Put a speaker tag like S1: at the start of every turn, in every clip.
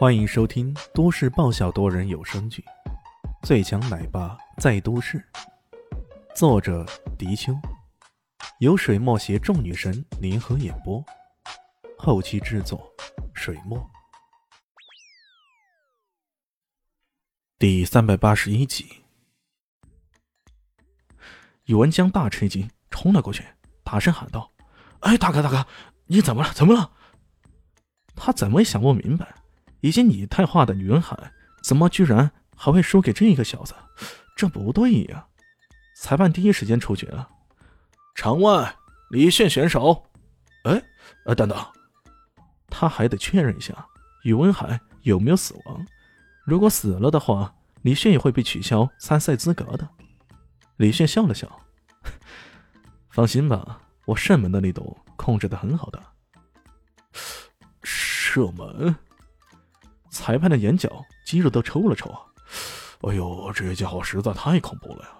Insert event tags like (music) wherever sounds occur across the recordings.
S1: 欢迎收听都市爆笑多人有声剧《最强奶爸在都市》，作者：迪秋，由水墨携众女神联合演播，后期制作：水墨。第三百八十一集，宇文江大吃一惊，冲了过去，大声喊道：“哎，大哥大哥，你怎么了？怎么了？”他怎么也想不明白。已经拟态化的宇文海，怎么居然还会输给这个小子？这不对呀！裁判第一时间出决了。
S2: 场外，李炫选手。
S1: 哎，呃，等等，他还得确认一下宇文海有没有死亡。如果死了的话，李炫也会被取消参赛资格的。李炫笑了笑，(laughs) 放心吧，我射门的力度控制的很好的。
S2: 射门。
S1: 裁判的眼角肌肉都抽了抽啊！
S2: 哎呦，这家伙实在太恐怖了呀！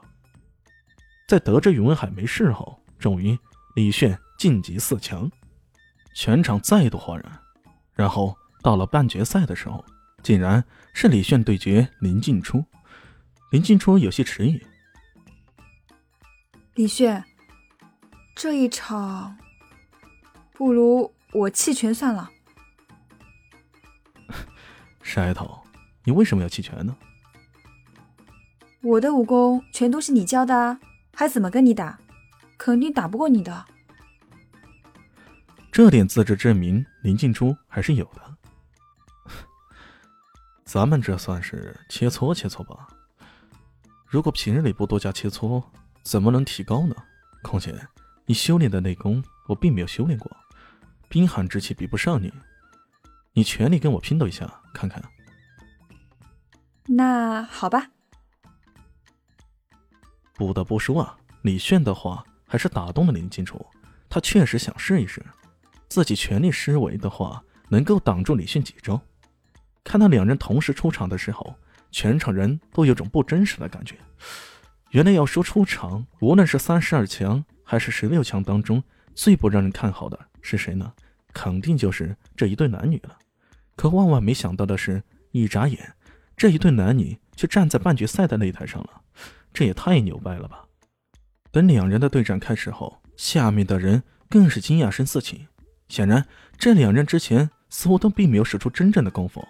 S1: 在得知宇文海没事后，终于李炫晋级四强，全场再度哗然。然后到了半决赛的时候，竟然是李炫对决林静初。林静初有些迟疑：“
S3: 李炫，这一场不如我弃权算了。”
S1: 石头，你为什么要弃权呢？
S3: 我的武功全都是你教的，还怎么跟你打？肯定打不过你的。
S1: 这点自知之明，林静初还是有的。(laughs) 咱们这算是切磋切磋吧。如果平日里不多加切磋，怎么能提高呢？况且你修炼的内功，我并没有修炼过，冰寒之气比不上你。你全力跟我拼斗一下，看看。
S3: 那好吧。
S1: 不得不说啊，李炫的话还是打动了林静初。他确实想试一试，自己全力施为的话，能够挡住李炫几招。看到两人同时出场的时候，全场人都有种不真实的感觉。原来要说出场，无论是三十二强还是十六强当中，最不让人看好的是谁呢？肯定就是这一对男女了。可万万没想到的是，一眨眼，这一对男女却站在半决赛的擂台上了，这也太牛掰了吧！等两人的对战开始后，下面的人更是惊讶声四起。显然，这两人之前似乎都并没有使出真正的功夫，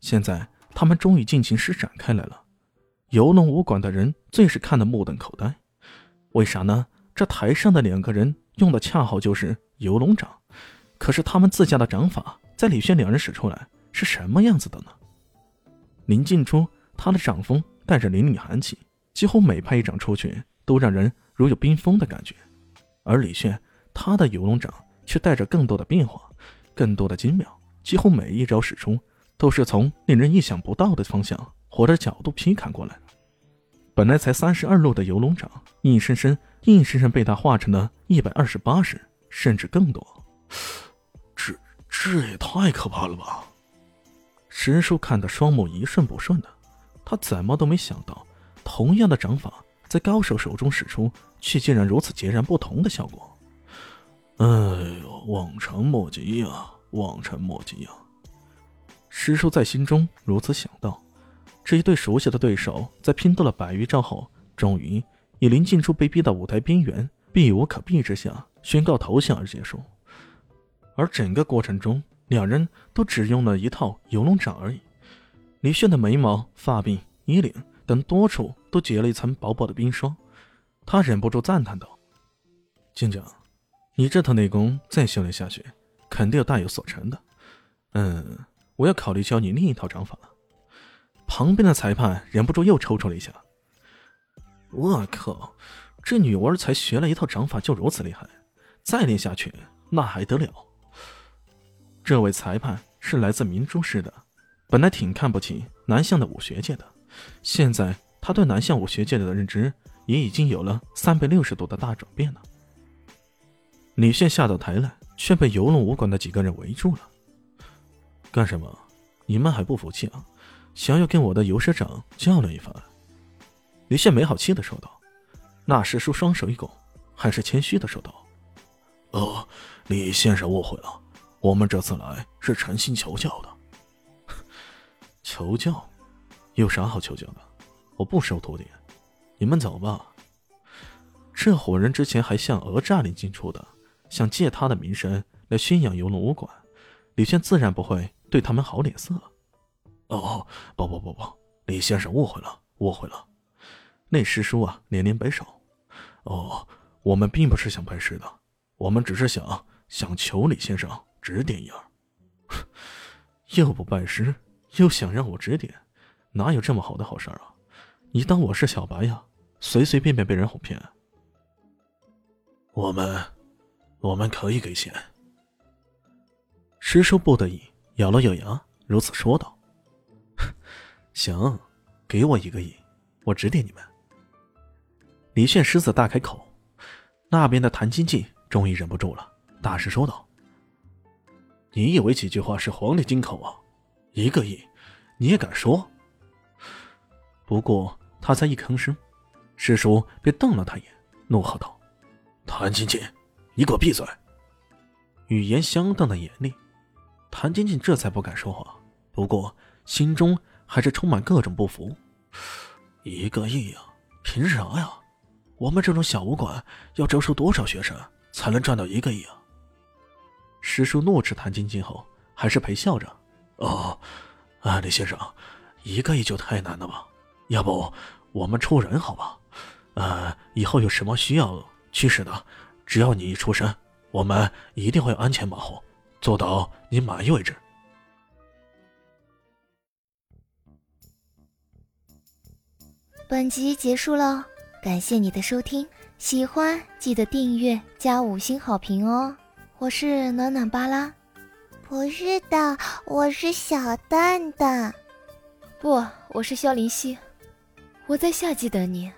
S1: 现在他们终于尽情施展开来了。游龙武馆的人最是看得目瞪口呆，为啥呢？这台上的两个人用的恰好就是游龙掌。可是他们自家的掌法，在李轩两人使出来是什么样子的呢？林静初，他的掌风带着凛凛寒气，几乎每拍一掌出去，都让人如有冰封的感觉。而李炫，他的游龙掌却带着更多的变化，更多的精妙，几乎每一招使出，都是从令人意想不到的方向或者角度劈砍过来。本来才三十二路的游龙掌，硬生生、硬生生被他化成了一百二十八式，甚至更多。
S2: 这也太可怕了吧！
S1: 石叔看得双目一瞬不瞬的，他怎么都没想到，同样的掌法在高手手中使出，却竟然如此截然不同的效果。
S2: 哎呦，望尘莫及呀，望尘莫及呀！
S1: 石叔在心中如此想到。这一对熟悉的对手，在拼斗了百余招后，终于以林静初被逼到舞台边缘、避无可避之下，宣告投降而结束。而整个过程中，两人都只用了一套游龙掌而已。李炫的眉毛、发鬓、衣领等多处都结了一层薄薄的冰霜，他忍不住赞叹道：“静静，你这套内功再修炼下去，肯定要大有所成的。嗯，我要考虑教你另一套掌法了。”旁边的裁判忍不住又抽搐了一下：“我靠，这女娃才学了一套掌法就如此厉害，再练下去那还得了？”这位裁判是来自明珠市的，本来挺看不起南向的武学界的，现在他对南向武学界的认知也已经有了三百六十度的大转变了。李炫下到台来，却被游龙武馆的几个人围住了。干什么？你们还不服气啊？想要跟我的游社长较量一番？李炫没好气的说道。那师叔双手一拱，很是谦虚的说道：“
S2: 哦，李先生误会了。”我们这次来是诚心求教的。
S1: 求教？有啥好求教的？我不收徒弟，你们走吧。这伙人之前还向讹诈林进出的，想借他的名声来宣扬游龙武馆，李轩自然不会对他们好脸色。
S2: 哦，不不不不，李先生误会了，误会了。
S1: 那师叔啊，连连摆手。
S2: 哦，我们并不是想拜师的，我们只是想想求李先生指点一二。(laughs)
S1: 又不拜师，又想让我指点，哪有这么好的好事啊？你当我是小白呀？随随便便被人哄骗？
S2: 我们，我们可以给钱。
S1: 师叔不得已咬了咬牙，如此说道：“ (laughs) 行，给我一个亿，我指点你们。”李炫狮子大开口，那边的谭金进终于忍不住了，大声说道：“
S2: 你以为几句话是黄历金口啊？一个亿，你也敢说？”
S1: 不过。他才一吭声，师叔便瞪了他一眼，怒喝道：“
S2: 谭晶晶，你给我闭嘴！”
S1: 语言相当的严厉，谭晶晶这才不敢说话，不过心中还是充满各种不服。
S2: 一个亿呀，凭啥呀？我们这种小武馆要招收多少学生才能赚到一个亿啊？
S1: 师叔怒斥谭晶晶后，还是陪笑着：“
S2: 哦，啊，李先生，一个亿就太难了吧？”要不我们出人好吧？呃，以后有什么需要驱使的，只要你一出声，我们一定会安全保护，做到你满意为止。
S4: 本集结束了，感谢你的收听，喜欢记得订阅加五星好评哦！我是暖暖巴拉，
S5: 不是的，我是小蛋蛋，
S4: 不，我是肖林希。我在夏季等你。